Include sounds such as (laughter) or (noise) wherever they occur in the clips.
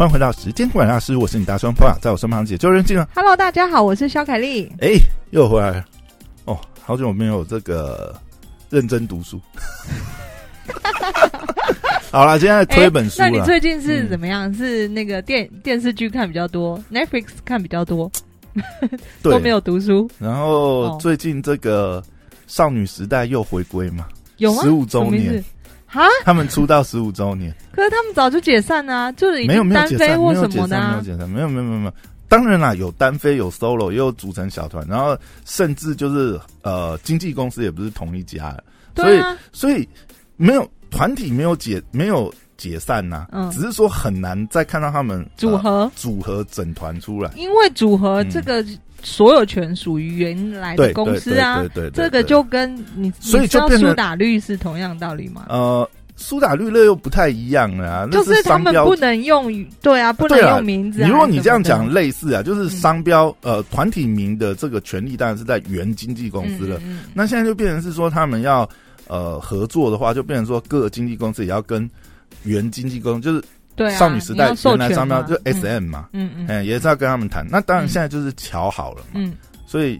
欢迎回到时间管理大师，我是你大双 p 在我身旁解救人进了。Hello，大家好，我是肖凯丽。哎，又回来了。哦，好久没有这个认真读书。(laughs) 好了，现在推一本书那你最近是嗯怎么样？是那个电电视剧看比较多，Netflix 看比较多，对都没有读书，然后哦最近这个少女时代又回归嘛，有吗？十五周年他们出道十五周年，可是他们早就解散啊，就是已没有没有解散，飞或没有，没什么的啊。有。解散，没有没有没有没有。当然啦，有单飞，有 solo，也有组成小团，然后甚至就是呃，经纪公司也不是同一家，对啊，所以没有团体没有解没有解散呐、嗯。只是说很难再看到他们呃组合，组合整团出来。因为组合嗯。这个所有权属于原来的公司啊对，对这个就跟你所以你知道就变苏打绿是同样道理吗？呃，苏打绿乐又不太一样了啊，就是他们不能用，对啊，不能用名字如果你这样讲，类似啊，就是商标、呃团体名的这个权利当然是在原经纪公司了。嗯嗯嗯那现在就变成是说他们要呃合作的话，就变成说各个经纪公司也要跟原经纪公司，就是对啊，少女时代原来权嘛商标就嗯 S M 嘛，嗯嗯哎、也是要跟他们谈。那当然嗯现在就是瞧好了嘛，嗯，所以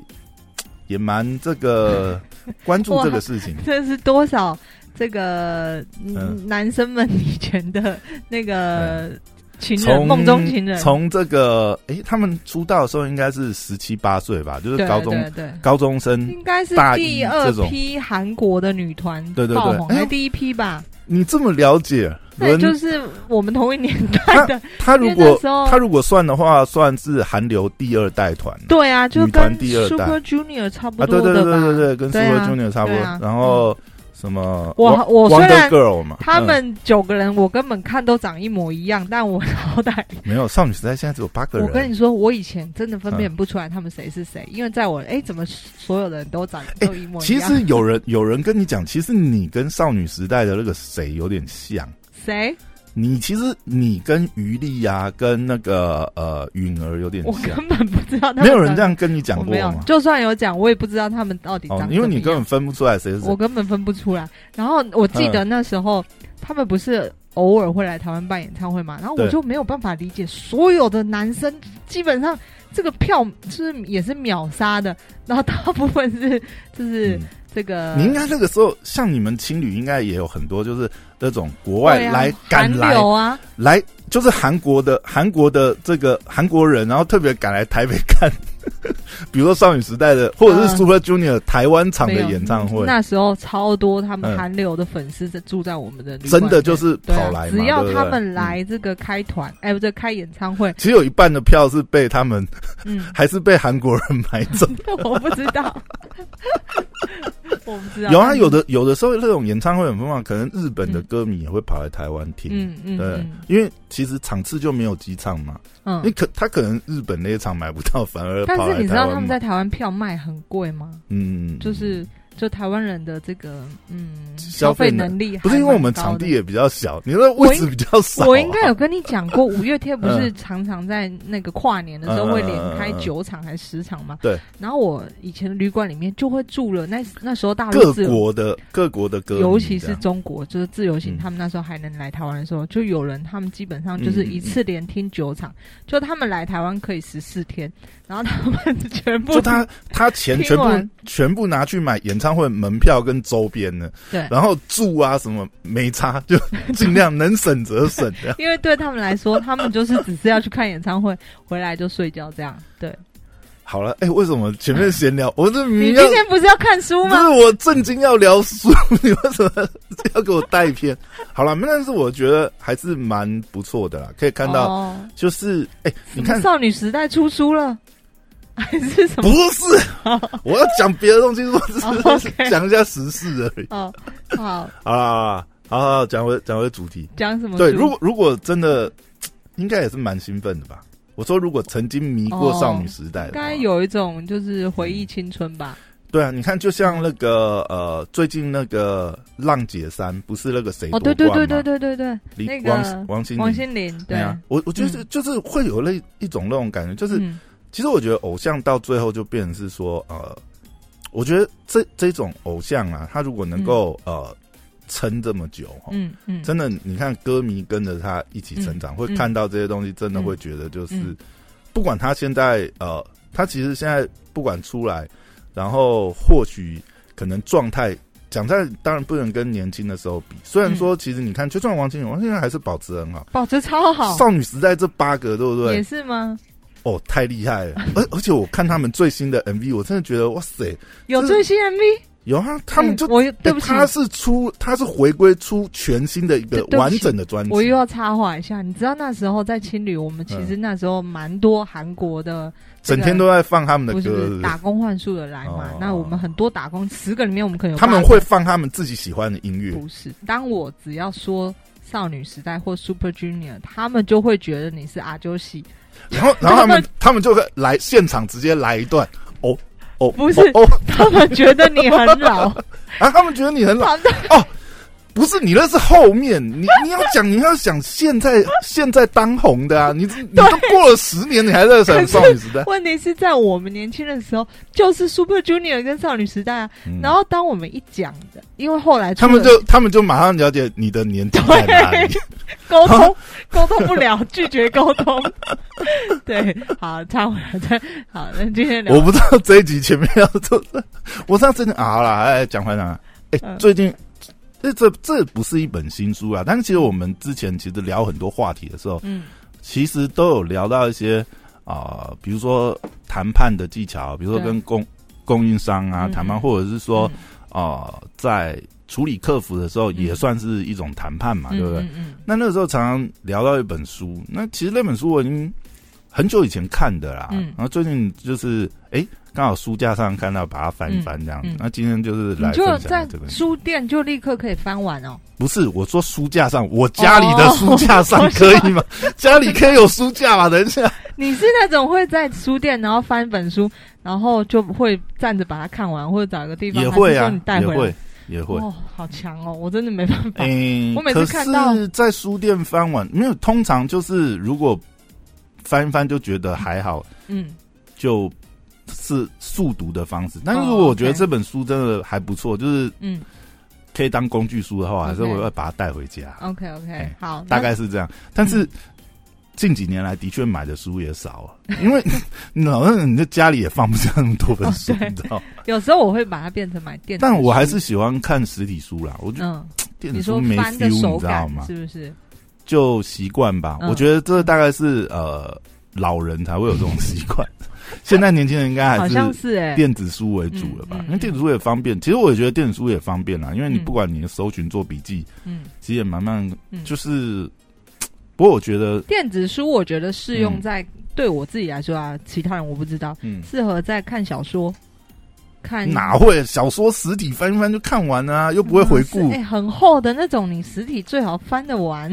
也蛮这个 (laughs) 关注这个事情。这是多少这个男生们以前的那个情梦中情人，从这个诶，他们出道的时候应该是十七八岁吧，就是高中。高中生。应该是第二批韩国的女团对对对哎第一批吧？你这么了解，伦那就是我们同一年代的。他如果他如果算的话，算是韩流第二代团啊对啊，就跟 Super Junior 差不多啊？对对对对对，跟 Super 啊 Junior 差不多。然后什么我我虽然 Girl 嘛，嗯他们九个人，我根本看都长一模一样，但我好歹 (laughs) 没有少女时代现在只有八个人。我跟你说，我以前真的分辨不出来他们谁是谁，因为在我哎，怎么所有的人都长得都一模一样 (laughs) 其？实有人有人跟你讲，其实你跟少女时代的那个谁有点像。谁？你其实你跟于丽啊，跟那个呃允儿有点我，根本不知道他们没有人这样跟你讲过吗，？就算有讲，我也不知道他们到底因为你根本分不出来谁是谁我。根本分不出来。然后我记得那时候、他们不是偶尔会来台湾办演唱会嘛，然后我就没有办法理解，所有的男生基本上这个票就是也是秒杀的，然后大部分是就是嗯这个、你应该那个时候，像你们情侣应该也有很多，就是那种国外来赶来流啊，来，就是韩国的韩国的这个韩国人，然后特别赶来台北看，(laughs) 比如说少女时代的，或者是嗯。Super Junior 台湾场的演唱会，那时候超多他们嗯韩流的粉丝在住在我们的真的就是跑来嘛，只要他们来这个开团，哎、不对，开演唱会，其实有一半的票是被他们，嗯，(laughs) 还是被韩国人买走。(laughs) 我不知道，我不知道。有啊，有的有的时候那种演唱会很疯狂，可能日本的歌迷也会跑来台湾听。嗯嗯对。嗯，因为其实场次就没有几场嘛，嗯。你可他可能日本那一场买不到，反而但是你知道他们。在台湾票卖很贵吗？嗯，就是就台湾人的这个嗯消消费费能能力不是因为我们场地也比较小，你的位置比较少啊、我应该有跟你讲过，五月天不是嗯常常在那个跨年的时候会连开九场还是十场吗？对。然后我以前旅馆里面就会住了，那那时候大陆各国的各国的歌尤其是中国，就是自由行，嗯他们那时候还能来台湾的时候，就有人他们基本上就是嗯一次连听九场，就他们来台湾可以十四天，然后他们全部就他他钱全部全部拿去买演唱会门票跟周边呢，对，然后住啊什么没差，就 (laughs) 尽量能省则省的。因为对他们来说，(laughs) 他们就是只是要去看演唱会，回来就睡觉这样。对好了，哎、为什么前面闲聊？我这明明要你今天不是要看书吗？不是我正经要聊书，(laughs) 你为什么要给我带偏？好了，但是我觉得还是蛮不错的啦，可以看到，哦、就是哎、你看，少女时代出书了，还是什不么？是，我要讲别的东西，我只哦是讲一下时事而已。哦，好，好啦，好好好，讲回讲回主题。讲什么？对，如果如果真的，应该也是蛮兴奋的吧？我说，如果曾经迷过少女时代的，应该有一种就是回忆青春吧。对啊，你看，就像那个呃，最近那个浪姐三，不是那个谁哦，对对对对对对对，李那个王王心凌王心凌，对，啊，我我觉得就是会有那一种那种感觉，就是、嗯其实我觉得偶像到最后就变成是说，呃，我觉得这这种偶像啊，他如果能够、嗯呃撑这么久哈。嗯嗯，真的，你看歌迷跟着他一起成长，嗯会看到这些东西，真的会觉得就是，嗯不管他现在呃，他其实现在不管出来，然后或许可能状态。讲在当然不能跟年轻的时候比，虽然说其实你看，就算王心凌，王心凌还是保持很好。保持超好，少女时代这八个，对不对？也是吗？哦，太厉害了！(laughs) 而而且我看他们最新的 MV，我真的觉得哇塞，有最新 MV，有啊，他们就、哎我对不起，他是出他是回归出全新的一个完整的专辑。我又要插话一下，你知道那时候在青旅，我们其实那时候蛮多韩国的这个，整天都在放他们的歌，不是打工换宿的来嘛哦？那我们很多打工十个里面，我们可能有他们会放他们自己喜欢的音乐。不是。当我只要说少女时代或 Super Junior，他们就会觉得你是阿啾系，然后，然后他们 (laughs) 他们就会来现场直接来一段哦哦，不是哦哦他们觉得你很老，(laughs) 啊，他们觉得你很老哦。不是你那是后面，你你要讲你要想现在 (laughs) 现在当红的啊，你你都过了十年，你还在想少女时代，(laughs) 问题是在我们年轻的时候，就是 Super Junior 跟少女时代啊。嗯。然后当我们一讲的，因为后来他们就他们就马上了解你的年纪在哪里。(laughs) 沟通沟通不了，拒绝沟通。对，好，差回来再好，那今天聊。我不知道这一集前面要做，我上次真的啊，好了，哎，讲回来，哎、嗯。最近这这这不是一本新书啊，但是其实我们之前其实聊很多话题的时候，嗯。其实都有聊到一些啊、比如说谈判的技巧，比如说跟供供应商啊嗯。谈判，或者是说嗯。啊、在处理客服的时候，嗯。也算是一种谈判嘛，对不对？嗯嗯。那那个时候常常聊到一本书，那其实那本书我已经很久以前看的啦，嗯。然后最近就是哎，刚好书架上看到，把它翻一翻这样子。嗯嗯那今天就是嗯，来就在书。店就立刻可以翻完哦。不是我说书架上，我家里的哦书架上 (laughs) 可以吗？家里可以有书架吗？等一下，你是那种会在书店然后翻本书，然后就会站着把它看完，或者找一个地方，也会啊还是说你，带回来也会，也会。哦，好强哦！我真的没办法。嗯，我每次看到在书店翻完，没有，通常就是如果翻一翻就觉得还好，嗯，就是速读的方式。但是哦如果我觉得这本书真的还不错，就是嗯可以当工具书的话，还是我会把它带回家，，OK OK，哎好，大概是这样。但是近几年来的确买的书也少了，因为你好像你的家里也放不下那么多本书，哦你知道？有时候我会把它变成买电子，但我还是喜欢看实体书啦，我觉得嗯，电子书没 feel，手你知道吗？是不是？就习惯吧。嗯我觉得这大概是呃老人才会有这种习惯，(laughs) (laughs) 现在年轻人应该好还像是哎，电子书为主了吧？嗯嗯因为电子书也方便，其实我也觉得电子书也方便啦，因为你嗯不管你的搜寻做笔记，嗯，其实也慢慢，嗯就是。(tsk) 不过我觉得，电子书我觉得适用嗯在对我自己来说啊，其他人我不知道，嗯，适合在看小说，看哪会小说实体翻一翻就看完了啊，又不会回顾哎、。很厚的那种，你实体最好翻得完。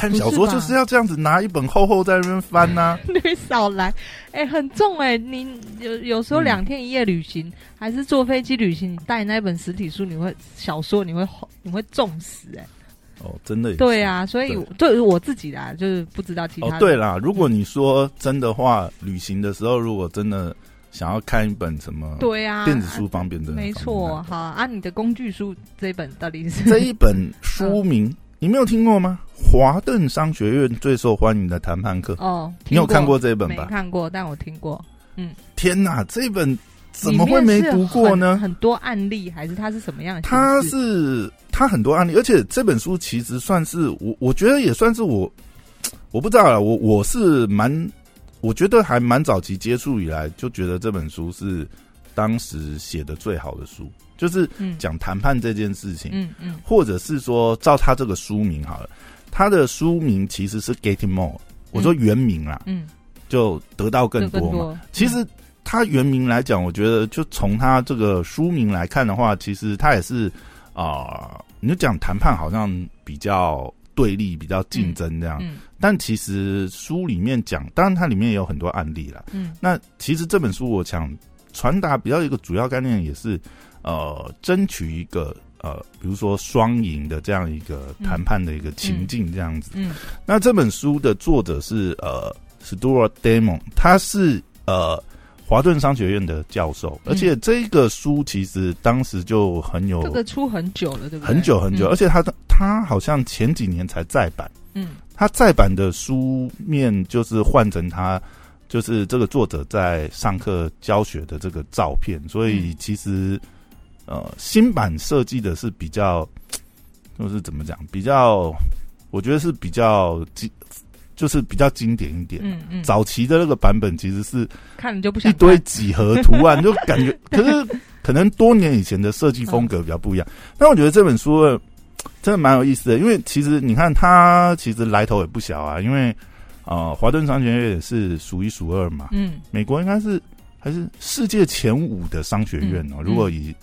看小说就是要这样子，拿一本厚厚在那边翻呐、(laughs) 你少来，哎、很重哎、你有有时候嗯两天一夜旅行，还是坐飞机旅行，你带那本实体书，你会小说你会你会重死哎、哦，真的对啊，所以对。于我自己啦，就是不知道其他哦，对啦，如果你说真的话，旅行的时候如果真的想要看一本什么对啊，电子书方便的没错。好啊，你的工具书这一本到底是？这一本书名 (laughs) 你没有听过吗？华顿商学院最受欢迎的谈判课，哦，你有看过听这本吧？没看过，但我听过。嗯天哪，这本怎么会没读过呢？很很多案例，还是它是什么样的？它是它很多案例，而且这本书其实算是我，我觉得也算是我，我不知道了，我我是蛮，我觉得还蛮早期接触以来，就觉得这本书是当时写的最好的书，就是嗯。讲谈判这件事情，嗯嗯。或者是说照他这个书名好了，他的书名其实是 Getting More，我说原名啦，嗯，就得到更多嘛。其实他原名来讲，我觉得就从他这个书名来看的话，其实他也是啊、你就讲谈判好像比较对立、比较竞争这样，嗯。但其实书里面讲，当然它里面也有很多案例啦。嗯。那其实这本书我想传达比较一个主要概念，也是呃，争取一个呃，比如说双赢的这样一个谈判的一个情境这样子。嗯那这本书的作者是呃 Stuart Damon，他是呃华顿商学院的教授，而且这个书其实当时就很有这个出很久了，对不对？很久很久，而且他的他好像前几年才再版，嗯，他再版的书面就是换成他就是这个作者在上课教学的这个照片，所以其实呃新版设计的是比较就是怎么讲，比较我觉得是比较经就是比较经典一点。嗯嗯，早期的那个版本其实是看你就不想一堆几何图案，就感觉 (laughs) 可是可能多年以前的设计风格比较不一样。但我觉得这本书真的蛮有意思的，因为其实你看它其实来头也不小啊，因为呃华顿商学院也是数一数二嘛，嗯，美国应该是还是世界前五的商学院哦。嗯如果以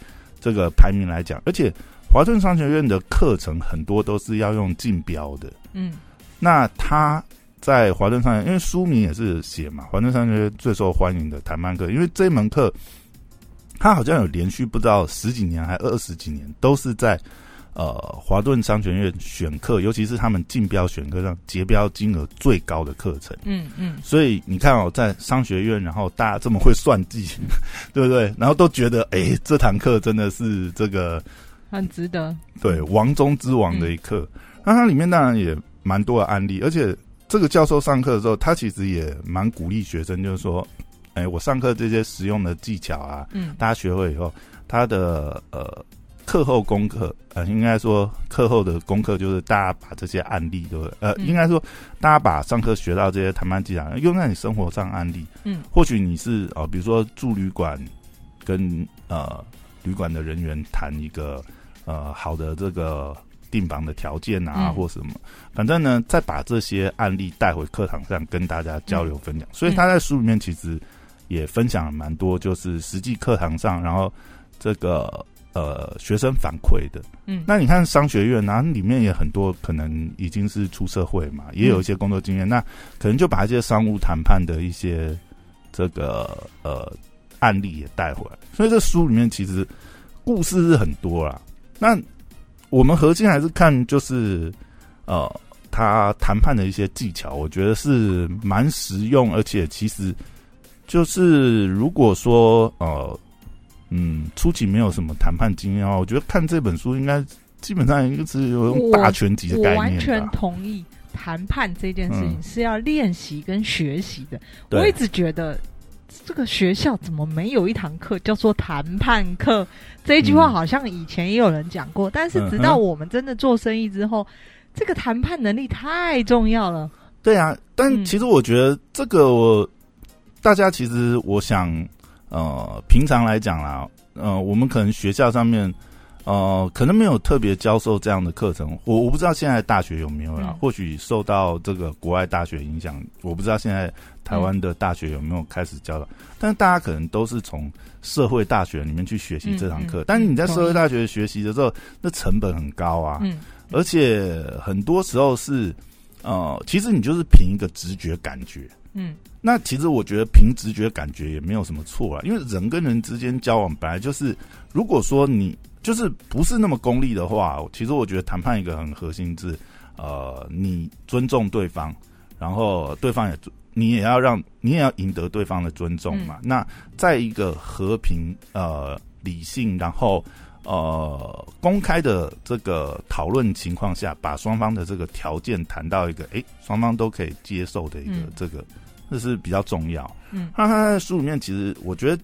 这个排名来讲，而且华顿商学院的课程很多都是要用竞标的，嗯。那他在华顿商学院，因为书名也是写嘛，华顿商学院最受欢迎的谈判课，因为这门课，他好像有连续不知道十几年还二十几年，都是在呃华顿商学院选课，尤其是他们竞标选课上结标金额最高的课程。嗯嗯，所以你看哦，在商学院，然后大家这么会算计，(laughs) 对不对？然后都觉得，哎，这堂课真的是这个很值得。对王中之王的一课。那它里面当然也蛮多的案例，而且这个教授上课的时候，他其实也蛮鼓励学生，就是说，哎，我上课这些实用的技巧啊，嗯大家学会以后，他的呃课后功课，呃，应该说课后的功课就是大家把这些案例，对不对？呃，嗯应该说大家把上课学到这些谈判技巧用在你生活上案例。嗯或许你是呃，比如说住旅馆，跟呃旅馆的人员谈一个呃好的这个订房的条件啊，嗯或什么，反正呢，再把这些案例带回课堂上跟大家交流分享。所以他在书里面其实也分享了蛮多，就是实际课堂上，然后这个呃学生反馈的。嗯，那你看商学院啊，里面也很多可能已经是出社会嘛，也有一些工作经验，那可能就把一些商务谈判的一些这个呃案例也带回来。所以这书里面其实故事是很多啦。那我们核心还是看就是呃他谈判的一些技巧，我觉得是蛮实用，而且其实就是如果说呃嗯初期没有什么谈判经验啊，我觉得看这本书应该基本上一个是有用大全集的我概念完全。同意，谈判这件事情嗯是要练习跟学习的。对我一直觉得。这个学校怎么没有一堂课叫做谈判课？这一句话嗯好像以前也有人讲过，但是直到我们真的做生意之后，这个谈判能力太重要了。对啊，但嗯其实我觉得这个我大家其实我想呃平常来讲啦，呃我们可能学校上面呃可能没有特别教授这样的课程，我我不知道现在大学有没有啦，嗯或许受到这个国外大学影响，我不知道现在台湾的大学有没有开始教了，但是大家可能都是从社会大学里面去学习这堂课，但是你在嗯社会大学学习的时候，那成本很高啊，嗯而且很多时候是，呃，其实你就是凭一个直觉感觉。嗯。那其实我觉得凭直觉感觉也没有什么错啦，因为人跟人之间交往本来就是，如果说你就是不是那么功利的话，其实我觉得谈判一个很核心是，呃，你尊重对方，然后对方也你也要让你也要赢得对方的尊重嘛。那在一个和平呃理性，然后呃公开的这个讨论情况下，把双方的这个条件谈到一个诶双方都可以接受的一个嗯。这个，这是比较重要。嗯那他在书里面其实我觉得。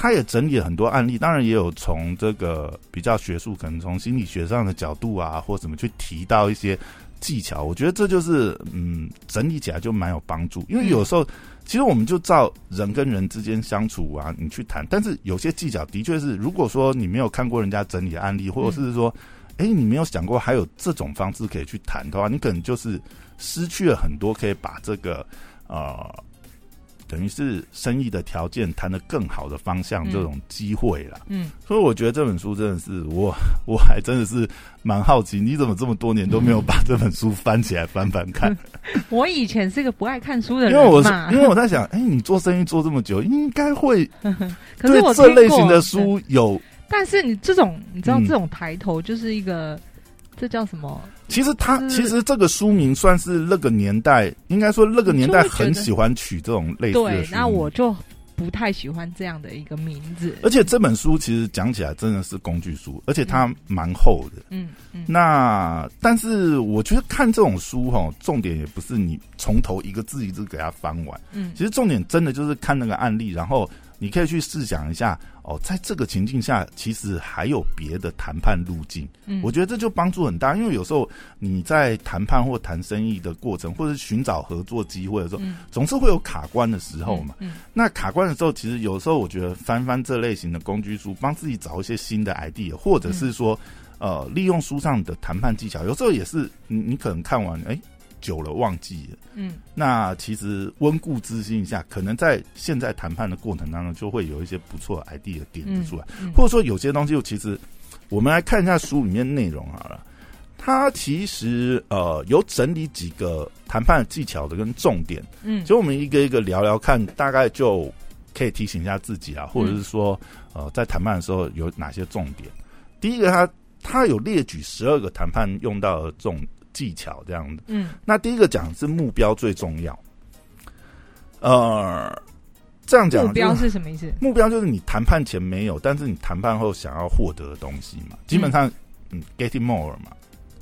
他也整理了很多案例，当然也有从这个比较学术，可能从心理学上的角度啊，或怎么去提到一些技巧。我觉得这就是嗯，整理起来就蛮有帮助。因为有时候其实我们就照人跟人之间相处啊，你去谈，但是有些技巧的确是，如果说你没有看过人家整理的案例，或者是说，哎、你没有想过还有这种方式可以去谈的话，你可能就是失去了很多可以把这个呃。等于是生意的条件谈得更好的方向，嗯这种机会啦。嗯，所以我觉得这本书真的是我，我还真的是蛮好奇，你怎么这么多年都没有把这本书翻起来翻翻看？(laughs) 我以前是个不爱看书的人因为我是，因为我在想，哎、你做生意做这么久，应该会 (laughs) 可是我对这类型的书有。但是你这种，你知道嗯这种抬头就是一个，这叫什么？其实他其实这个书名算是那个年代，应该说那个年代很喜欢取这种类似的对。那我就不太喜欢这样的一个名字。而且这本书其实讲起来真的是工具书，而且它蛮厚的。嗯嗯，那但是我觉得看这种书哈，重点也不是你从头一个字一字给它翻完。嗯其实重点真的就是看那个案例，然后你可以去试想一下哦，在这个情境下，其实还有别的谈判路径。嗯我觉得这就帮助很大，因为有时候你在谈判或谈生意的过程，或者是寻找合作机会的时候，嗯总是会有卡关的时候嘛。嗯那卡关的时候，其实有时候我觉得翻翻这类型的工具书，帮自己找一些新的 idea，或者是说，呃，利用书上的谈判技巧，有时候也是你你可能看完，哎、久了忘记了。嗯那其实温故知新一下，可能在现在谈判的过程当中，就会有一些不错的 idea 点出来，嗯或者说有些东西，其实我们来看一下书里面内容好了。它其实呃有整理几个谈判技巧的跟重点，嗯，所以我们一个一个聊聊看，大概就可以提醒一下自己啊，或者是说呃在谈判的时候有哪些重点。第一个它，它有列举十二个谈判用到的这种技巧这样子。嗯那第一个讲是目标最重要，呃，这样讲目标是什么意思？目标就是你谈判前没有，但是你谈判后想要获得的东西嘛。基本上，嗯，getting more 嘛，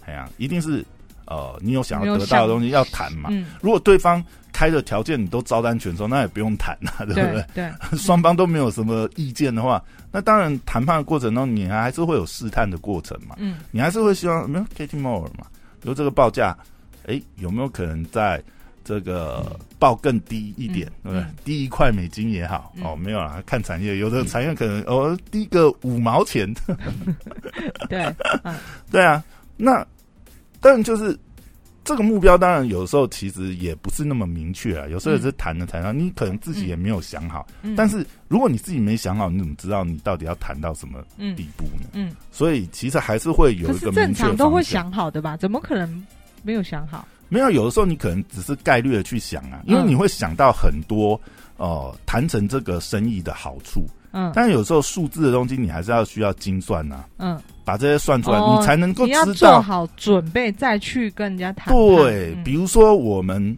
哎呀、一定是呃，你有想要得到的东西要谈嘛。嗯，如果对方开的条件你都招单全收，那也不用谈了、对不对对？对，(laughs) 双方都没有什么意见的话，那当然谈判的过程中，你还是会有试探的过程嘛。嗯你还是会希望没有 getting more 嘛？比如这个报价，哎，有没有可能在这个报更低一点，对不对？低一块美金也好，嗯。哦，没有啦，看产业，有的产业可能哦低个五毛钱，(laughs) 对，嗯。(laughs) 对啊，那当然就是这个目标，当然有时候其实也不是那么明确啊，有时候也是谈的谈到，你可能自己也没有想好，嗯，但是如果你自己没想好，你怎么知道你到底要谈到什么嗯地步呢？嗯，所以其实还是会有一个明确正常都会想好的吧？怎么可能没有想好？没有，有的时候你可能只是概率的去想啊，因为嗯你会想到很多呃谈成这个生意的好处，嗯。但是有时候数字的东西你还是要需要精算呐、嗯，把这些算出来，哦你才能够你要知道。做好准备再去跟人家谈。对，嗯比如说我们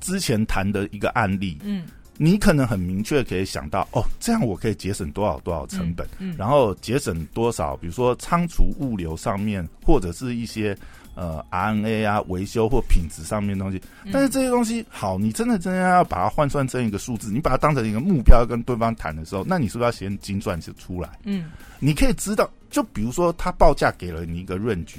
之前谈的一个案例，嗯你可能很明确可以想到，哦，这样我可以节省多少多少成本，嗯，然后节省多少，比如说仓储物流上面，或者是一些呃 RNA 啊维修或品质上面的东西。嗯但是这些东西，好，你真的真的要把它换算成一个数字，你把它当成一个目标跟对方谈的时候，那你是不是要先精算出来？嗯你可以知道，就比如说他报价给了你一个润局，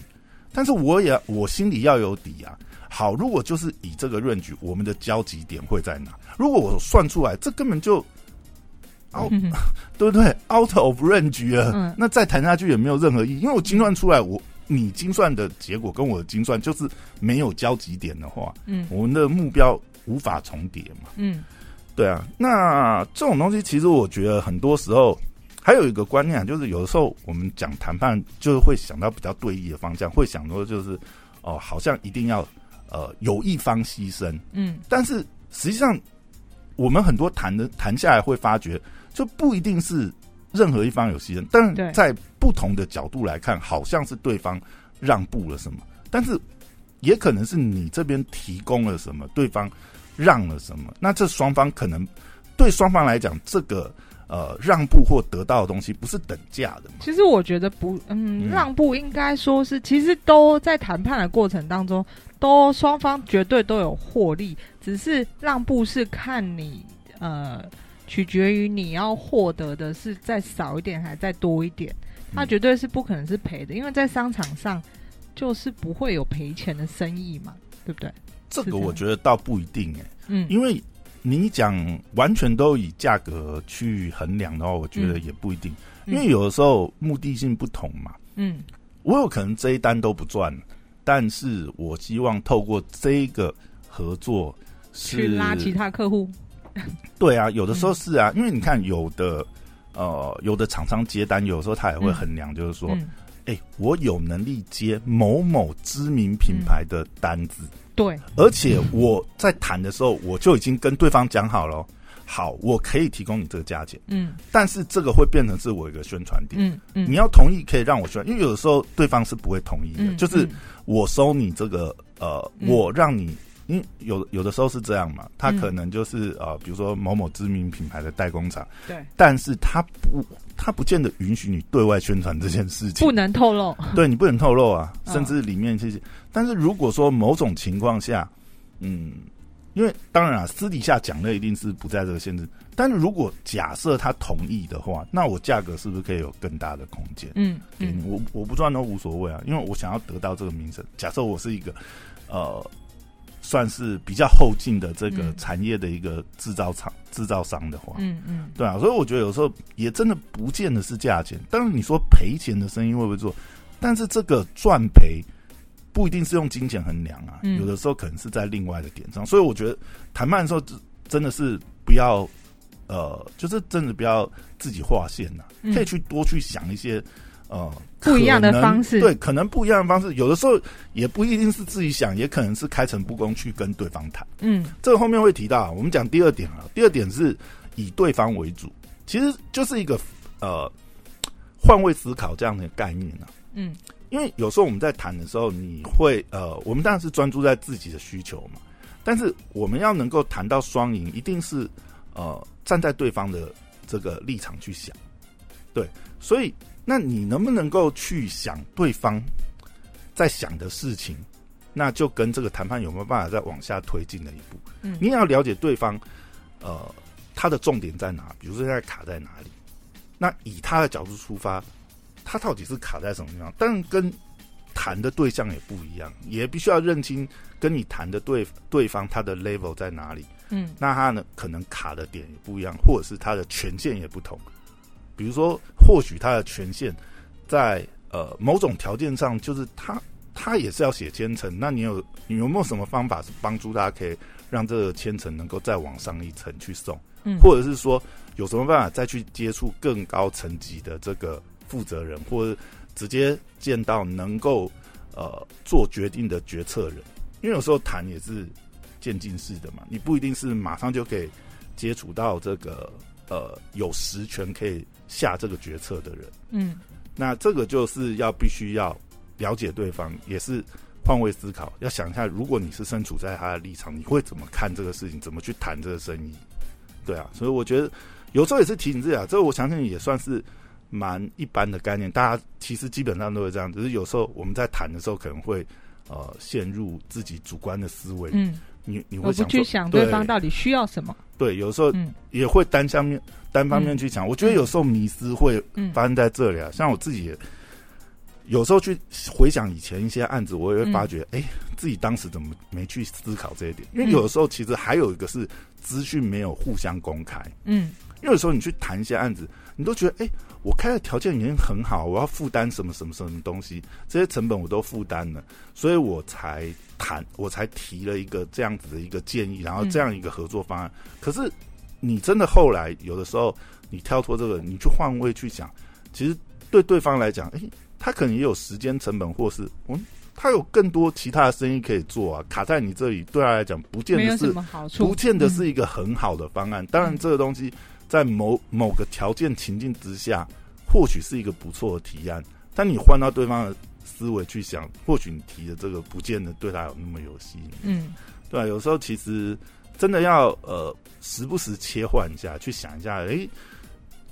但是我也我心里要有底啊。好，如果就是以这个润局，我们的交集点会在哪？如果我算出来，这根本就 (laughs) out，、嗯对不对？out of range 了，嗯那再谈下去也没有任何意义，因为我精算出来，我你精算的结果跟我的精算就是没有交集点的话，嗯。我们的目标无法重叠嘛。嗯。对啊，那这种东西其实我觉得很多时候还有一个观念啊，就是有的时候我们讲谈判，就是会想到比较对立的方向，会想说就是哦、好像一定要呃有一方牺牲，嗯。但是实际上我们很多谈的谈下来会发觉，就不一定是任何一方有牺牲，但对。在不同的角度来看，好像是对方让步了什么，但是也可能是你这边提供了什么，对方让了什么，那这双方可能对双方来讲，这个呃让步或得到的东西不是等价的嘛？其实我觉得不，嗯，嗯。让步应该说是，其实都在谈判的过程当中，都双方绝对都有获利，只是让步是看你呃，取决于你要获得的是再少一点还是再多一点，它嗯。绝对是不可能是赔的，因为在商场上就是不会有赔钱的生意嘛，对不对？这个我觉得倒不一定哎、嗯，因为你讲完全都以价格去衡量的话，我觉得也不一定，嗯。因为有的时候目的性不同嘛。嗯。我有可能这一单都不赚，但是我希望透过这个合作是去拉其他客户，(laughs) 对啊，有的时候是啊，因为你看有的呃有的厂商接单，有时候他也会衡量，就是说，嗯，哎、我有能力接某某知名品牌的单子，对，而且我在谈的时候，我就已经跟对方讲好了哦，好，我可以提供你这个价钱，嗯。但是这个会变成是我一个宣传点。嗯嗯，你要同意可以让我宣传，因为有的时候对方是不会同意的，嗯就是嗯。我收你这个呃，嗯。我让你因为有有的时候是这样嘛，他嗯可能就是呃，比如说某某知名品牌的代工厂，对，但是他不他不见得允许你对外宣传这件事情不，能透露。对你不能透露啊，(laughs) 嗯甚至里面这些。但是如果说某种情况下，嗯，因为当然啊，私底下讲的一定是不在这个限制。但是如果假设他同意的话，那我价格是不是可以有更大的空间嗯给你？嗯我我不赚都无所谓啊，因为我想要得到这个名声。假设我是一个呃，算是比较后进的这个嗯产业的一个制造厂制造商的话，嗯嗯对啊，所以我觉得有时候也真的不见得是价钱。当然你说赔钱的生意会不会做，但是这个赚赔不一定是用金钱衡量啊，嗯有的时候可能是在另外的点上。所以我觉得谈判的时候真真的是不要呃，就是真的不要自己划线呐、嗯可以去多去想一些呃不一样的方式。对，可能不一样的方式，有的时候也不一定是自己想，也可能是开诚布公去跟对方谈。嗯。这个后面会提到，我们讲第二点啊，第二点是以对方为主，其实就是一个呃换位思考这样的概念啊。嗯。因为有时候我们在谈的时候，你会呃，我们当然是专注在自己的需求嘛，但是我们要能够谈到双赢，一定是呃站在对方的这个立场去想，对，所以那你能不能够去想对方在想的事情，那就跟这个谈判有没有办法再往下推进了一步。嗯你也要了解对方，呃，他的重点在哪，比如说现在卡在哪里。那以他的角度出发，他到底是卡在什么地方？但跟谈的对象也不一样，也必须要认清跟你谈的对对方他的 level 在哪里。嗯那他呢，可能卡的点也不一样，或者是他的权限也不同。比如说，或许他的权限在呃某种条件上，就是他他也是要写千层。那你有你有没有什么方法是帮助他可以让这个千层能够再往上一层去送？嗯，或者是说有什么办法再去接触更高层级的这个负责人，或者直接见到能够呃做决定的决策人？因为有时候谈也是渐进式的嘛，你不一定是马上就可以接触到这个呃有实权可以下这个决策的人。嗯那这个就是要必须要了解对方，也是换位思考，要想一下，如果你是身处在他的立场，你会怎么看这个事情，怎么去谈这个生意？对啊，所以我觉得有时候也是提醒自己啊，这个我相信也算是蛮一般的概念，大家其实基本上都是这样，只是有时候我们在谈的时候可能会呃陷入自己主观的思维，嗯，你你会想说去想对方到底需要什么。对，有时候嗯也会单方面单方面去想，我觉得有时候迷失会嗯发生在这里啊。像我自己也有时候去回想以前一些案子，我也会发觉，哎、自己当时怎么没去思考这一点？因为嗯有的时候其实还有一个是资讯没有互相公开。嗯因为有时候你去谈一些案子，你都觉得，哎、我开的条件已经很好，我要负担什么什么什么东西，这些成本我都负担了，所以我才谈，我才提了一个这样子的一个建议，然后这样一个合作方案。可是你真的后来有的时候，你跳脱这个，你去换位去想，其实对对方来讲，哎、他可能也有时间成本，或是嗯，他有更多其他的生意可以做啊，卡在你这里，对他来讲，不见得是不见得嗯是一个很好的方案。当然，这个东西在某某个条件情境之下，或许是一个不错的提案。但你换到对方的思维去想，或许你提的这个不见得对他有那么有吸引力。嗯对啊，有时候其实真的要呃时不时切换一下，去想一下，诶，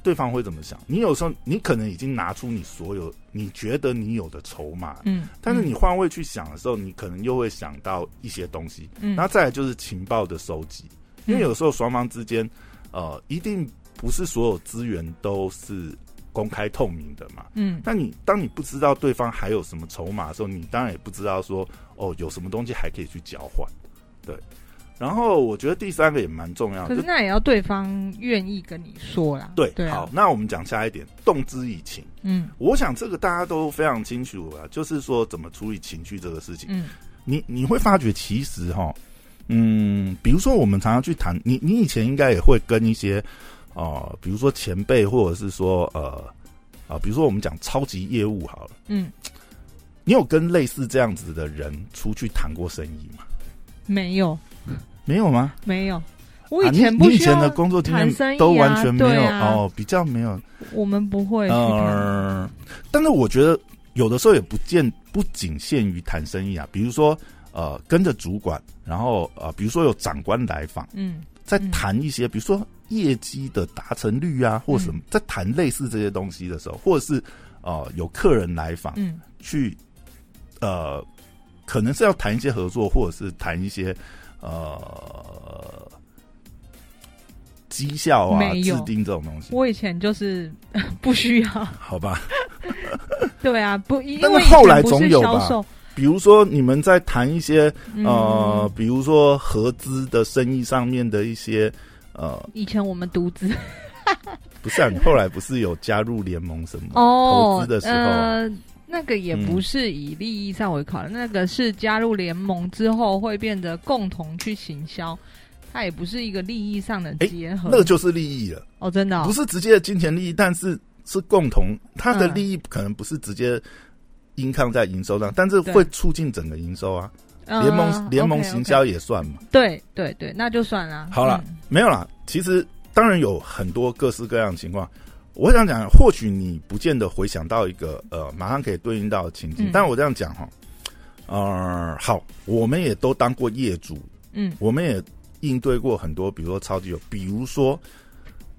对方会怎么想？你有时候你可能已经拿出你所有你觉得你有的筹码，嗯，但是你换位去想的时候，你可能又会想到一些东西。嗯，然后再来就是情报的收集，因为有时候双方之间，呃，一定不是所有资源都是公开透明的嘛。嗯那你当你不知道对方还有什么筹码的时候，你当然也不知道说哦有什么东西还可以去交换，对。然后我觉得第三个也蛮重要的，可是那也要对方愿意跟你说啦。对，对啊好，那我们讲下一点，动之以情。嗯我想这个大家都非常清楚啊，就是说怎么处理情绪这个事情。嗯你你会发觉，其实哈，嗯，比如说我们常常去谈，你你以前应该也会跟一些呃，比如说前辈，或者是说呃啊、比如说我们讲超级业务好了，嗯，你有跟类似这样子的人出去谈过生意吗？没有没有吗？没有，我啊以前以前的工作经验都完全没有、哦，比较没有。我们不会嗯。呃，但是我觉得有的时候也不见不仅限于谈生意啊，比如说呃跟着主管，然后呃比如说有长官来访，嗯在谈一些比如说业绩的达成率啊，或什么，在谈类似这些东西的时候，或者是呃有客人来访，嗯。去呃可能是要谈一些合作，或者是谈一些呃绩效啊、制定这种东西，我以前就是 (laughs) 不需要，好吧？(laughs) 对啊，不，因但是为后来总有吧销售，比如说你们在谈一些呃嗯，，比如说合资的生意上面的一些呃，以前我们独资。(laughs) 不是啊，你后来不是有加入联盟什么哦，投资的时候，呃，那个也嗯不是以利益上为考量，那个是加入联盟之后会变得共同去行销，它也不是一个利益上的结合。那个就是利益了，哦，真的、哦、不是直接的金钱利益，但是是共同，它的嗯。利益可能不是直接。Income 在营收上，但是会促进整个营收啊。呃联盟联盟行销也算嘛。对对对，那就算了。好了嗯没有啦，其实当然有很多各式各样的情况。我想讲，或许你不见得回想到一个呃马上可以对应到的情境，嗯但我这样讲哈，呃，好，我们也都当过业主，嗯我们也应对过很多，比如说超级有，比如说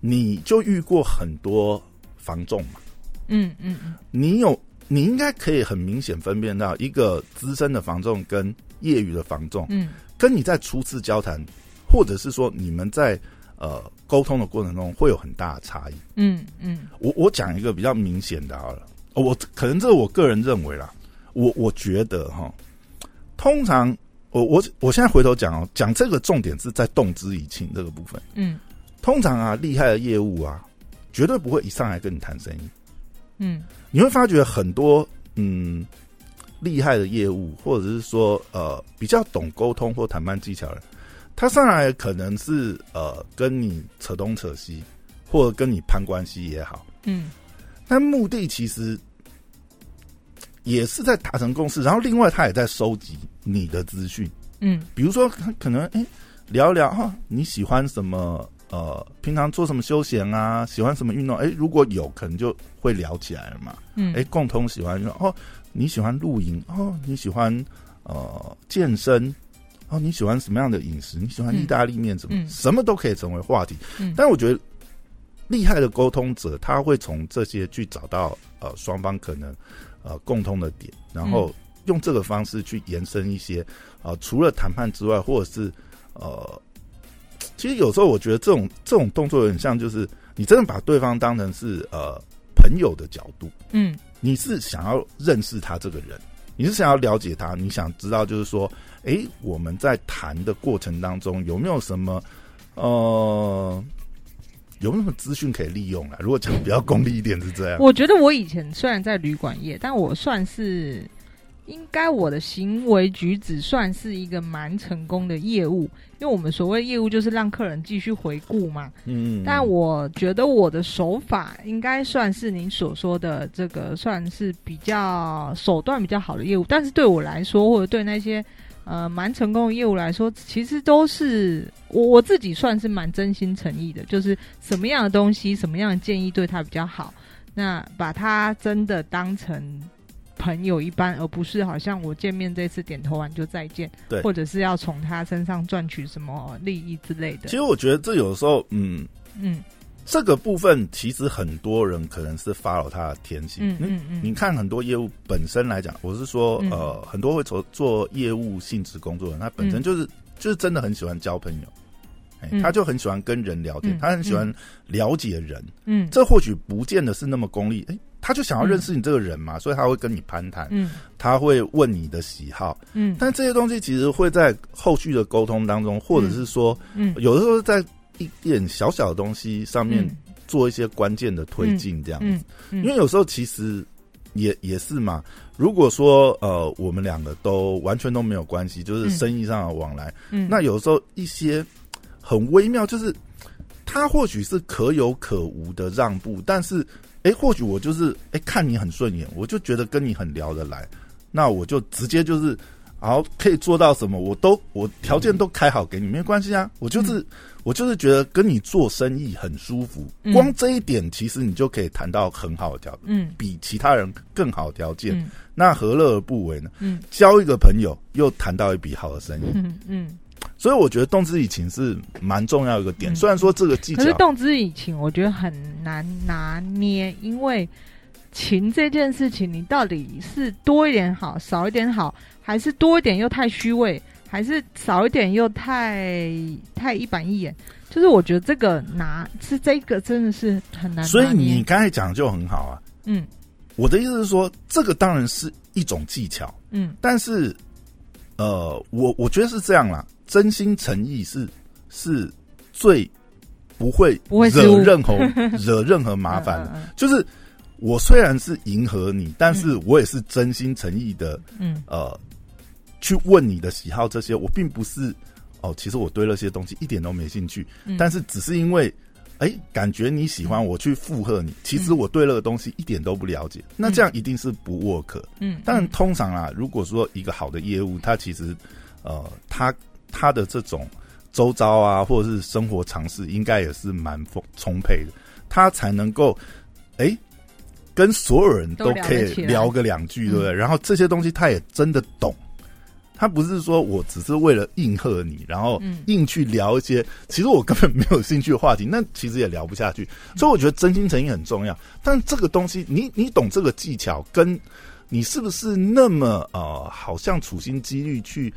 你就遇过很多房仲嘛，嗯嗯嗯你有你应该可以很明显分辨到一个资深的房仲跟业余的房仲，嗯跟你在初次交谈，或者是说你们在呃沟通的过程中会有很大的差异。嗯嗯我我讲一个比较明显的好了，哦我可能这是我个人认为啦，我我觉得哈，通常我我我现在回头讲哦，讲这个重点是在动之以情这个部分。嗯通常啊，厉害的业务啊，绝对不会一上来跟你谈生意。嗯。你会发觉很多嗯厉害的业务，或者是说呃比较懂沟通或谈判技巧的人，他上来可能是呃跟你扯东扯西，或者跟你攀关系也好，嗯。但目的其实也是在达成共识，然后另外他也在收集你的资讯，嗯。比如说他可能哎、聊一聊哈、你喜欢什么呃平常做什么休闲啊，喜欢什么运动，哎、如果有可能就会聊起来了嘛。嗯，哎、共同喜欢哦，你喜欢露营哦，你喜欢呃健身哦，你喜欢什么样的饮食？你喜欢嗯意大利面什么？嗯什么都可以成为话题。嗯但我觉得厉害的沟通者，他会从这些去找到呃双方可能呃共通的点，然后嗯用这个方式去延伸一些呃除了谈判之外，或者是呃，其实有时候我觉得这种这种动作有点像，就是你真的把对方当成是呃朋友的角度。嗯你是想要认识他这个人，你是想要了解他，你想知道就是说，诶，我们在谈的过程当中有没有什么呃，有没有什么资讯可以利用啊？如果讲比较功利一点是这样，我觉得我以前虽然在旅馆业，但我算是应该我的行为举止算是一个蛮成功的业务，因为我们所谓业务就是让客人继续回顾嘛。嗯，但我觉得我的手法应该算是您所说的这个，算是比较手段比较好的业务。但是对我来说，或者对那些呃蛮成功的业务来说，其实都是我我自己算是蛮真心诚意的，就是什么样的东西、什么样的建议对他比较好，那把他真的当成。朋友一般，而不是好像我见面这次点头完就再见，对。或者是要从他身上赚取什么利益之类的。其。实我觉得这有时候，嗯，嗯。这个部分其实很多人可能是 follow 他的天性，嗯嗯嗯，你看很多业务本身来讲，我是说，嗯。呃，很多会做做业务性质工作的人，他本身就是、就是真的很喜欢交朋友，他就很喜欢跟人聊天，嗯他很喜欢了解人。嗯。这或许不见得是那么功利，哎、他就想要认识你这个人嘛，所以他会跟你攀谈，嗯。他会问你的喜好，嗯。但这些东西其实会在后续的沟通当中，或者是说，嗯，有的时候在一点小小的东西上面嗯。做一些关键的推进，这样子。嗯。嗯，因为有时候其实也也是嘛。如果说呃我们两个都完全都没有关系，就是嗯。生意上的往来，嗯。那有时候一些很微妙，就是他或许是可有可无的让步，但是哎，或许我就是哎看你很顺眼，我就觉得跟你很聊得来，那我就直接就是。然后可以做到什么，我都我条件都开好给你，没关系啊。我就是、我就是觉得跟你做生意很舒服，嗯光这一点其实你就可以谈到很好的条，嗯比其他人更好的条件。嗯那何乐而不为呢？嗯交一个朋友又谈到一笔好的生意，嗯 (laughs) 嗯。所以我觉得动之以情是蛮重要一个点。嗯虽然说这个技巧可是动之以情，我觉得很难拿捏，因为情这件事情，你到底是多一点好，少一点好，还是多一点又太虚伪，还是少一点又太太一板一眼？就是我觉得这个拿是这个真的是很难。所以你刚才讲的就很好啊。嗯我的意思是说，这个当然是一种技巧，嗯但是呃，我我觉得是这样啦，真心诚意是是最不会不会惹任何 (laughs) 惹任何麻烦的。嗯就是我虽然是迎合你，但是我也是真心诚意的嗯。呃去问你的喜好这些，我并不是哦，其实我对那些东西一点都没兴趣，嗯。但是只是因为。哎，感觉你喜欢我去附和你，其实我对那个东西一点都不了解，那这样一定是不 work。嗯，但通常啊，如果说一个好的业务，它其实呃，它它的这种周遭啊，或者是生活常识，应该也是蛮丰充沛的，他才能够哎跟所有人都可以聊个两句，嗯对不对？然后这些东西他也真的懂。他不是说我只是为了应和你，然后嗯硬去聊一些其实我根本没有兴趣的话题，那其实也聊不下去。所以我觉得真心诚意很重要。但这个东西，你你懂这个技巧，跟你是不是那么呃，好像处心积虑去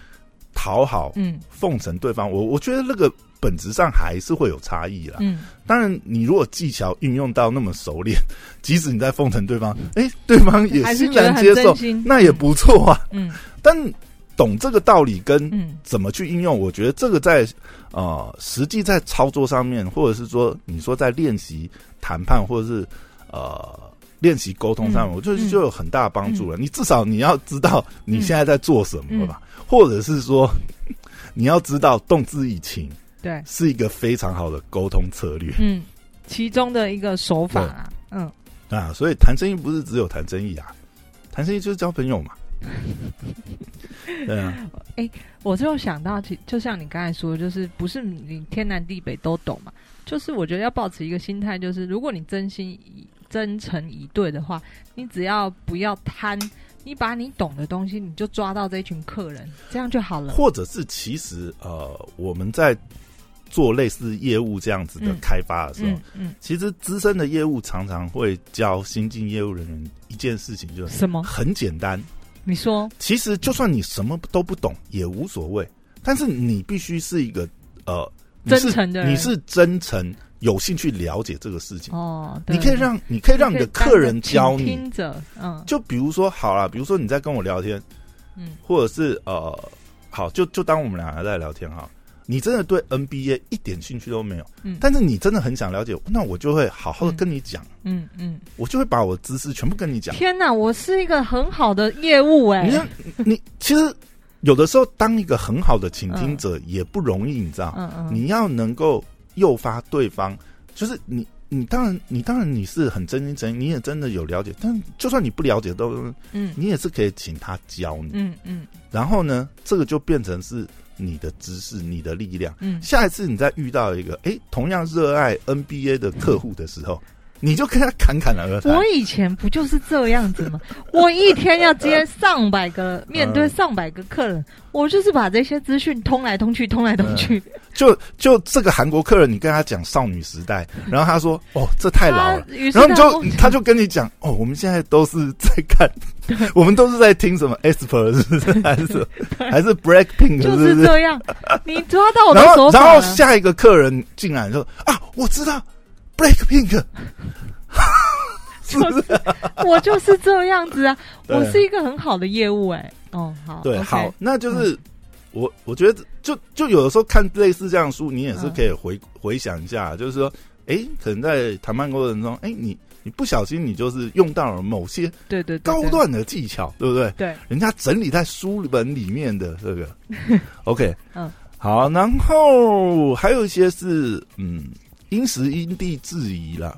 讨好、嗯奉承对方？我我觉得那个本质上还是会有差异啦。嗯当然，你如果技巧运用到那么熟练，(laughs) 即使你在奉承对方，哎，对方 (laughs) 也欣然接受那也不错啊。嗯但懂这个道理跟嗯怎么去应用，我觉得这个在呃实际在操作上面，或者是说你说在练习谈判，或者是呃练习沟通上面，嗯我觉得嗯就有很大的帮助了。你至少你要知道你现在在做什么吧，或者是说 (laughs) 你要知道动之以情对是一个非常好的沟通策略嗯，其中的一个手法啊，嗯。啊。所以谈生意不是只有谈生意啊，谈生意就是交朋友嘛。(laughs) 对啊，(laughs) 哎我就想到，其就像你刚才说的，就是不是你天南地北都懂嘛？就是我觉得要保持一个心态，就是如果你真心以真诚以对的话，你只要不要贪，你把你懂的东西，你就抓到这群客人，这样就好了。或者是其实呃，我们在做类似业务这样子的嗯开发的时候，嗯嗯，其实资深的业务常常会教新进业务人员一件事情，就是什么？很简单。你说？其实就算你什么都不懂也无所谓，但是你必须是一个呃真诚的人你是真诚、有兴趣了解这个事情。哦，你可以让你可以让你的客人教你，听着，嗯。就比如说好了，比如说你在跟我聊天，嗯。或者是呃，好，就就当我们两个在聊天哈。你真的对 NBA 一点兴趣都没有，嗯。但是你真的很想了解，那我就会好好的跟你讲，嗯嗯。我就会把我的知识全部跟你讲。天哪，我是一个很好的业务哎、你看，你其实有的时候当一个很好的倾听者也不容易，你知道，嗯嗯，你要能够诱发对方，就是你。你当然，你当然你是很真心诚意，你也真的有了解，但就算你不了解都，嗯你也是可以请他教你。嗯嗯然后呢，这个就变成是你的知识、你的力量。嗯，下一次你再遇到一个诶同样热爱 NBA 的客户的时候，你就跟他侃侃而谈我。以前不就是这样子吗？(laughs) 我一天要接上百个，面对上百个客人，我就是把这些资讯通来通去，通来通去。就就这个韩国客人，你跟他讲少女时代，(laughs) 然后他说：“哦，这太老了。他”于是然后你就他就跟你讲：“哦，我们现在都是在看，(laughs) 我们都是在听什么 Esper 是不是？还是还是 Blackpink 就是不是？”这样，你抓到我的然后然后。下一个客人进来说：“啊，我知道 Blackpink。(laughs) ”就是我就是这样子啊，(laughs) 我是一个很好的业务哎、哦，好，对好，那就是、我我觉得就就有的时候看类似这样的书，你也是可以回、回想一下，就是说，哎，可能在谈判过程中，哎，你你不小心你就是用到了某些对对对高段的技巧，对不对？对，人家整理在书本里面的这个，(laughs) OK，嗯，好，然后还有一些是嗯，因时因地制宜啦。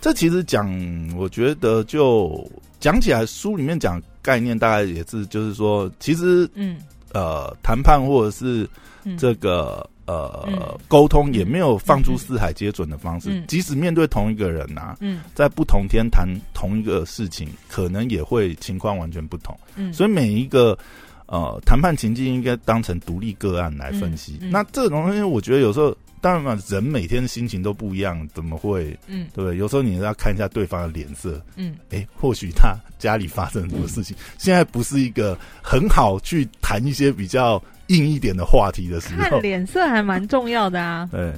这其实讲，我觉得就讲起来，书里面讲概念大概也是，就是说，其实嗯呃，谈判或者是嗯这个呃嗯沟通，也没有放出四海皆准的方式。嗯即使面对同一个人啊，嗯在不同天谈同一个事情，可能也会情况完全不同。嗯，所以每一个呃谈判情境应该当成独立个案来分析。嗯嗯那这种东西，我觉得有时候。当然嘛，人每天心情都不一样，怎么会嗯对不对？有时候你要看一下对方的脸色，嗯哎，或许他家里发生什么事情，现在不是一个很好去谈一些比较硬一点的话题的时候看。脸色还蛮重要的啊。(laughs) 对，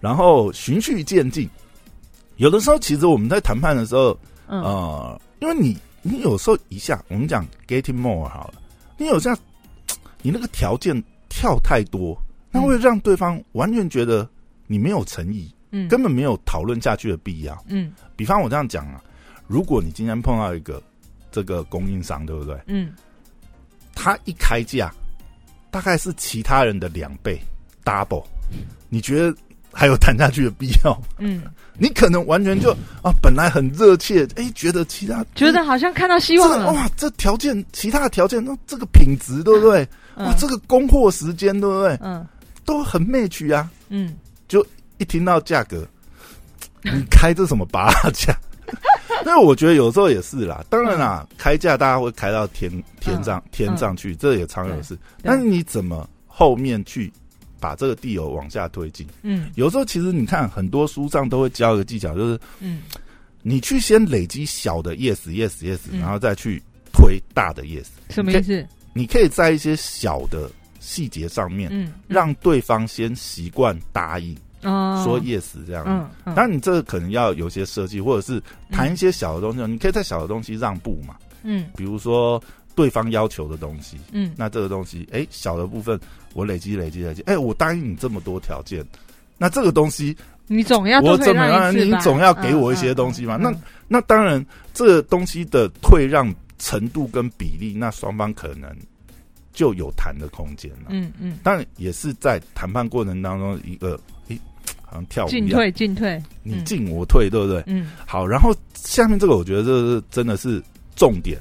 然后循序渐进，有的时候其实我们在谈判的时候，嗯呃，因为你你有时候一下，我们讲 getting more 好了，你有这样，你那个条件跳太多，那会让对方完全觉得你没有诚意，嗯根本没有讨论下去的必要。嗯比方我这样讲啊，如果你今天碰到一个这个供应商，对不对？嗯他一开价，大概是其他人的两倍 double，你觉得还有谈下去的必要？嗯，你可能完全就啊，本来很热切，哎，觉得其他觉得好像看到希望哇，这条件其他的条件，那这个品质对不对？哇，嗯这个供货时间对不对？嗯都很 match 啊！嗯就一听到价格，(tsk) 你开这什么八价？(laughs) 那我觉得有时候也是啦，当然啦，开价大家会开到天天上、天上去，这也常有事。但是你怎么后面去把这个地油往下推进？嗯有时候其实你看很多书上都会教一个技巧，就是嗯你去先累积小的 yes yes yes，、嗯然后再去推大的 yes。什么意思？你可以在一些小的细节上面，嗯，让对方先习惯答应，哦说 yes 这样。嗯嗯，当然，你这个可能要有些设计，或者是谈一些小的东西，你可以在小的东西让步嘛。嗯比如说对方要求的东西，嗯那这个东西，哎，小的部分我累积累积累积，哎，我答应你这么多条件，那这个东西，你总要我怎么样？你总要给我一些东西嘛。那那当然，这个东西的退让程度跟比例，那双方可能就有谈的空间了。嗯嗯，当然，也是在谈判过程当中一个，诶，好像跳舞，进退进退，你进我退，对不对？嗯。好，然后下面这个，我觉得这是真的是重点，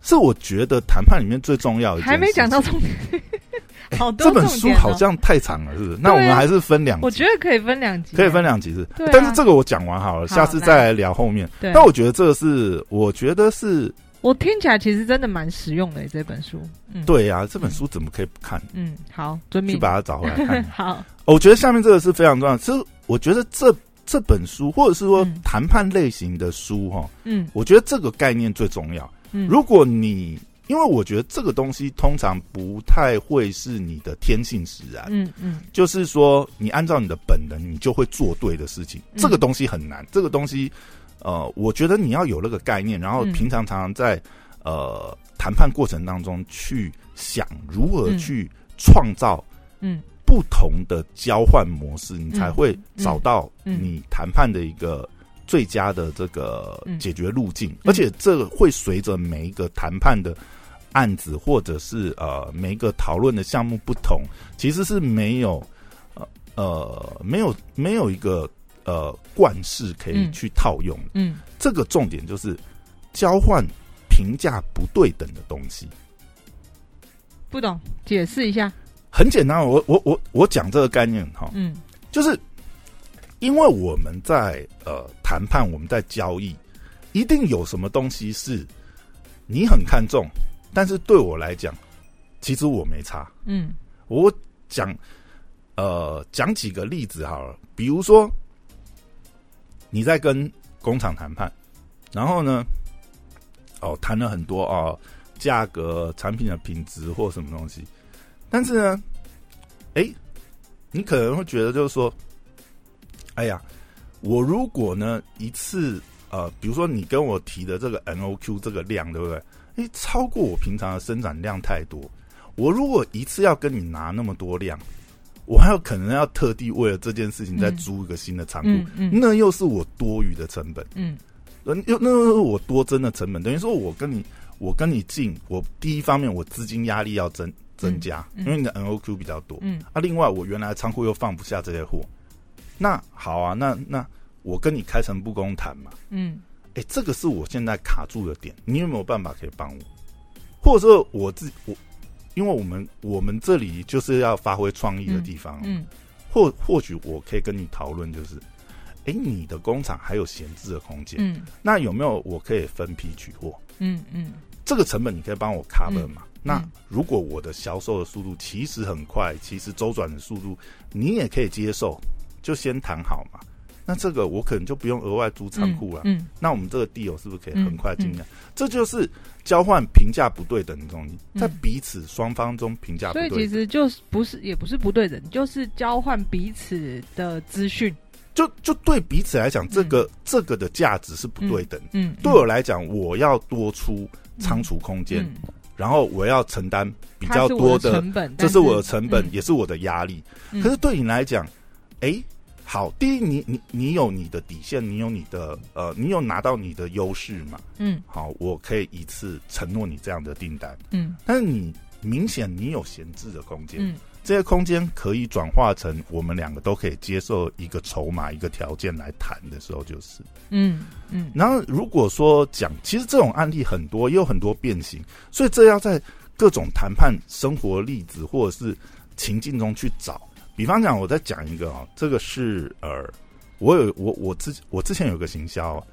是我觉得谈判里面最重要的还没讲到重点，(laughs) 好多这本书好像太长了，是不是？那我们还是分两集，我觉得可以分两集，可以分两集。是，但是这个我讲完好了，好下次再来聊后面。对。但我觉得这个是，我觉得是我听起来其实真的蛮实用的这本书，嗯，，对啊，这本书怎么可以不看？嗯，好，遵命去，把它找回来看。(laughs) 好，我觉得下面这个是非常重要，其实我觉得这这本书，或者是说嗯谈判类型的书，哈，嗯我觉得这个概念最重要。嗯，如果你因为我觉得这个东西通常不太会是你的天性使然，嗯嗯就是说你按照你的本能，你就会做对的事情。嗯这个东西很难，这个东西，呃，我觉得你要有那个概念，然后嗯。平常常常在呃谈判过程当中去想如何嗯去创造嗯。不同的交换模式，你才会找到嗯。你谈判的一个最佳的这个嗯。解决路径，而且这个会随着每一个谈判的案子或者是呃每一个讨论的项目不同，其实是没有呃呃没有没有一个呃惯式可以嗯去套用的。嗯这个重点就是交换评价不对等的东西。不懂，解释一下，很简单，我我我我讲这个概念哈，嗯就是因为我们在呃谈判，我们在交易，一定有什么东西是你很看重，但是对我来讲，其实我没差。嗯我讲呃讲几个例子好了，比如说你在跟工厂谈判，然后呢，哦谈了很多哦价格、产品的品质或什么东西，但是呢，哎，你可能会觉得就是说，哎呀，我如果呢一次呃，比如说你跟我提的这个 NOQ 这个量，对不对？哎，超过我平常的生产量太多。我如果一次要跟你拿那么多量，我还有可能要特地为了这件事情再租一个新的仓库，嗯嗯。那又是我多余的成本，嗯。呃，又那又是我多增的成本，等于说我跟你我跟你进，我第一方面我资金压力要增增加，因为你的 NOQ 比较多，嗯。啊，另外我原来仓库又放不下这些货，那好啊，那那我跟你开诚布公谈嘛，嗯。哎，这个是我现在卡住的点，你有没有办法可以帮我？或者说我自我，因为我们我们这里就是要发挥创意的地方，嗯或或许我可以跟你讨论，就是，哎，你的工厂还有闲置的空间，嗯那有没有我可以分批取货？嗯嗯这个成本你可以帮我 cover 嘛？那嗯如果我的销售的速度其实很快，其实周转的速度你也可以接受，就先谈好嘛。那这个我可能就不用额外租仓库了。嗯那我们这个地友是不是可以很快进来？嗯这就是交换评价不对等的东西，嗯在彼此双方中评价不所以。其实就是不是也不是不对等，就是交换彼此的资讯。就就对彼此来讲，这个、这个的价值是不对等的。嗯，对我来讲，我要多出仓储空间，嗯然后我要承担比较多的成本，这是我的成本，嗯也是我的压力。嗯可是对你来讲，哎，好，第一，你你你有你的底线，你有你的呃，你有拿到你的优势嘛？嗯好，我可以一次承诺你这样的订单，嗯但是你明显你有闲置的空间，嗯这些空间可以转化成我们两个都可以接受一个筹码、一个条件来谈的时候，就是。嗯嗯然后如果说讲，其实这种案例很多，也有很多变形，所以这要在各种谈判生活例子或者是情境中去找。比方讲，我再讲一个哦，这个是呃，我有我我之我之前有个行销哦，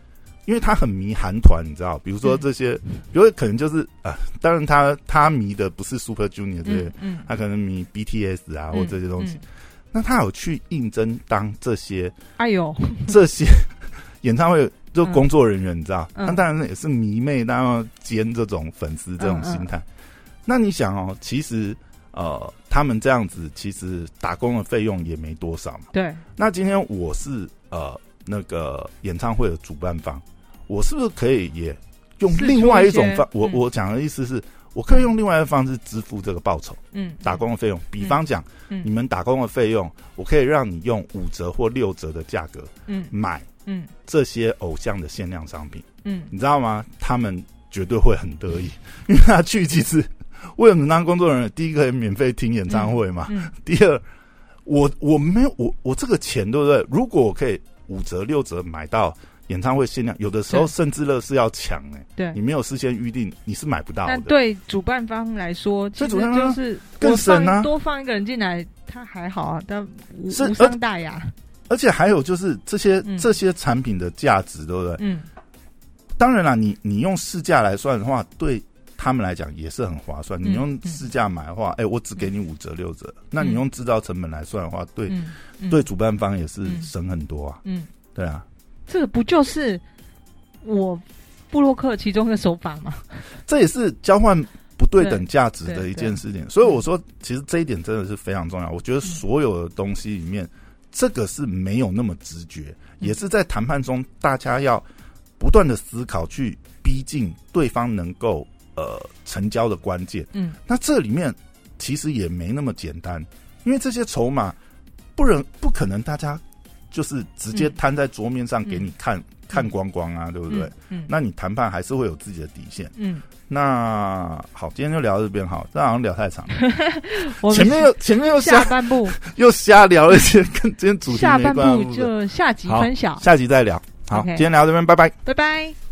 因为他很迷韩团，你知道，比如说这些，比如可能就是啊、当然他他迷的不是 Super Junior 这些，嗯嗯。他可能迷 BTS 啊或这些东西，嗯那他有去应征当这些哎呦，这些 (laughs) 演唱会就工作人员，你知道，嗯那当然也是迷妹，当然要兼这种粉丝这种心嗯。态。那你想哦，其实呃，他们这样子其实打工的费用也没多少嘛。对，那今天我是呃那个演唱会的主办方，我是不是可以也用另外一种方？我嗯我讲的意思是，我可以用另外一个方式支付这个报酬，嗯，打工的费用。比方讲，嗯你们打工的费用，我可以让你用五折或六折的价格嗯买嗯这些偶像的限量商品，嗯你知道吗？他们绝对会很得意，因为他去其实为了能当工作人员，第一个免费听演唱会嘛，嗯第二，我我没有我我这个钱对不对？如果我可以五折六折买到演唱会限量，有的时候甚至乐是要抢哎、对你。没有事先预定，你是买不到的。但对主办方来说，其实对主办方就是更省啊多放一个人进来，他还好啊，但无伤大雅。而且还有就是这些、嗯这些产品的价值，对不对？嗯当然啦，你你用市价来算的话，对他们来讲也是很划算。嗯你用市价买的话，哎、我只给你五折六折。那你用制造成本来算的话，对、对主办方也是嗯省很多啊。嗯，对啊，这个不就是我布洛克其中的手法吗？这也是交换不对等价值的一件事情。所以我说，其实这一点真的是非常重要。我觉嗯得所有的东西里面，这个是没有那么直觉，嗯也是在谈判中大家要不断的思考，去逼近对方能够呃成交的关键。嗯那这里面其实也没那么简单，因为这些筹码不能不可能大家就是直接嗯摊在桌面上给你看、看光光啊，对不对？嗯，那你谈判还是会有自己的底线。嗯，那好，今天就聊到这边好，这好像聊太长了。(laughs) 我前面又前面又下半部 (laughs) 又瞎聊了一些跟今天主题下半没关系的部就下集分享，下集再聊。好今天聊到这边，拜拜。拜拜。